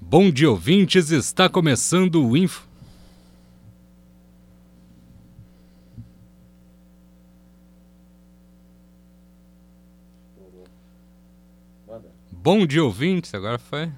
Bom dia, ouvintes. Está começando o Info. Bom dia, ouvintes. Agora foi.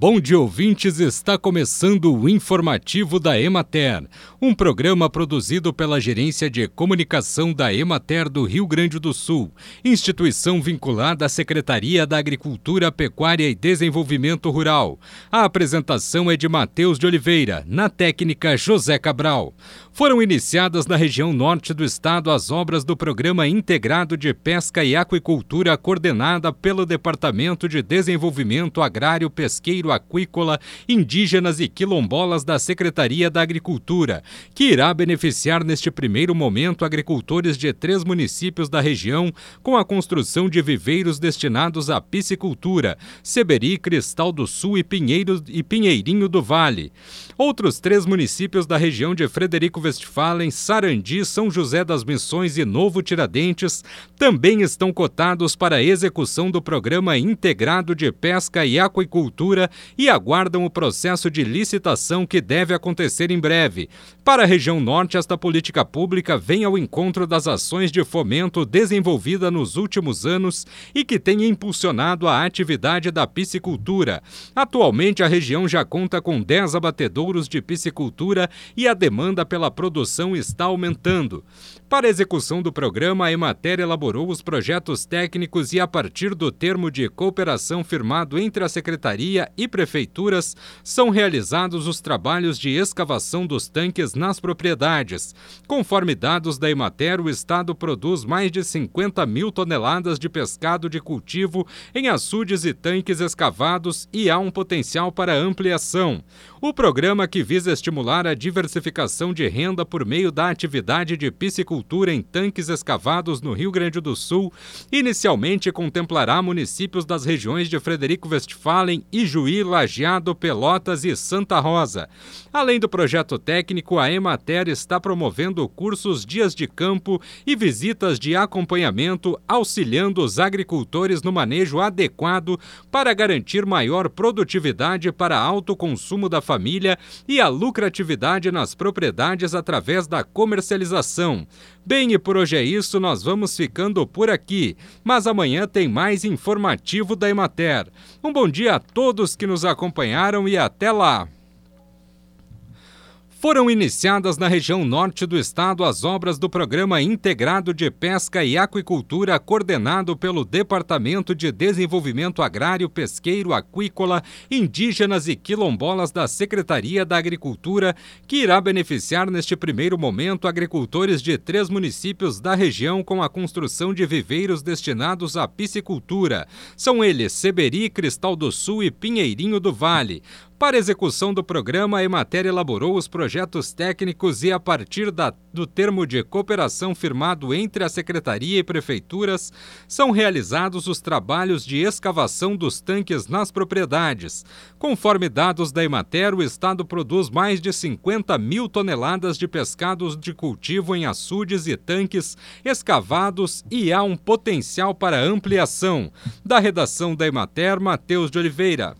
Bom dia, ouvintes. Está começando o informativo da Emater, um programa produzido pela Gerência de Comunicação da Emater do Rio Grande do Sul, instituição vinculada à Secretaria da Agricultura, Pecuária e Desenvolvimento Rural. A apresentação é de Matheus de Oliveira, na técnica José Cabral. Foram iniciadas na região norte do estado as obras do Programa Integrado de Pesca e Aquicultura, coordenada pelo Departamento de Desenvolvimento Agrário Pesqueiro Aquícola, Indígenas e Quilombolas da Secretaria da Agricultura, que irá beneficiar neste primeiro momento agricultores de três municípios da região com a construção de viveiros destinados à piscicultura, Seberi, Cristal do Sul e, Pinheiro, e Pinheirinho do Vale. Outros três municípios da região de Frederico Westphalen, Sarandi, São José das Missões e Novo Tiradentes também estão cotados para a execução do Programa Integrado de Pesca e Aquicultura e aguardam o processo de licitação que deve acontecer em breve. Para a região norte, esta política pública vem ao encontro das ações de fomento desenvolvida nos últimos anos e que tem impulsionado a atividade da piscicultura. Atualmente, a região já conta com 10 abatedouros de piscicultura e a demanda pela produção está aumentando. Para a execução do programa, a Emater elaborou os projetos técnicos e, a partir do termo de cooperação firmado entre a Secretaria e prefeituras, são realizados os trabalhos de escavação dos tanques nas propriedades. Conforme dados da Emater, o Estado produz mais de 50 mil toneladas de pescado de cultivo em açudes e tanques escavados e há um potencial para ampliação. O programa, que visa estimular a diversificação de renda por meio da atividade de piscicultura em tanques escavados no Rio Grande do Sul, inicialmente contemplará municípios das regiões de Frederico Westphalen, Ijuí, Lajeado, Pelotas e Santa Rosa. Além do projeto técnico, a Emater está promovendo cursos dias de campo e visitas de acompanhamento, auxiliando os agricultores no manejo adequado para garantir maior produtividade para alto consumo da família e a lucratividade nas propriedades através da comercialização. Bem, e por hoje é isso, nós vamos ficando por aqui. Mas amanhã tem mais informativo da Emater. Um bom dia a todos que nos acompanharam e até lá! Foram iniciadas na região norte do estado as obras do Programa Integrado de Pesca e Aquicultura, coordenado pelo Departamento de Desenvolvimento Agrário, Pesqueiro, Aquícola, Indígenas e Quilombolas da Secretaria da Agricultura, que irá beneficiar neste primeiro momento agricultores de três municípios da região com a construção de viveiros destinados à piscicultura. São eles Seberi, Cristal do Sul e Pinheirinho do Vale. Para execução do programa, a Emater elaborou os projetos técnicos e, a partir da, do termo de cooperação firmado entre a Secretaria e Prefeituras, são realizados os trabalhos de escavação dos tanques nas propriedades. Conforme dados da Emater, o Estado produz mais de 50 mil toneladas de pescados de cultivo em açudes e tanques escavados e há um potencial para ampliação. Da redação da Emater, Matheus de Oliveira.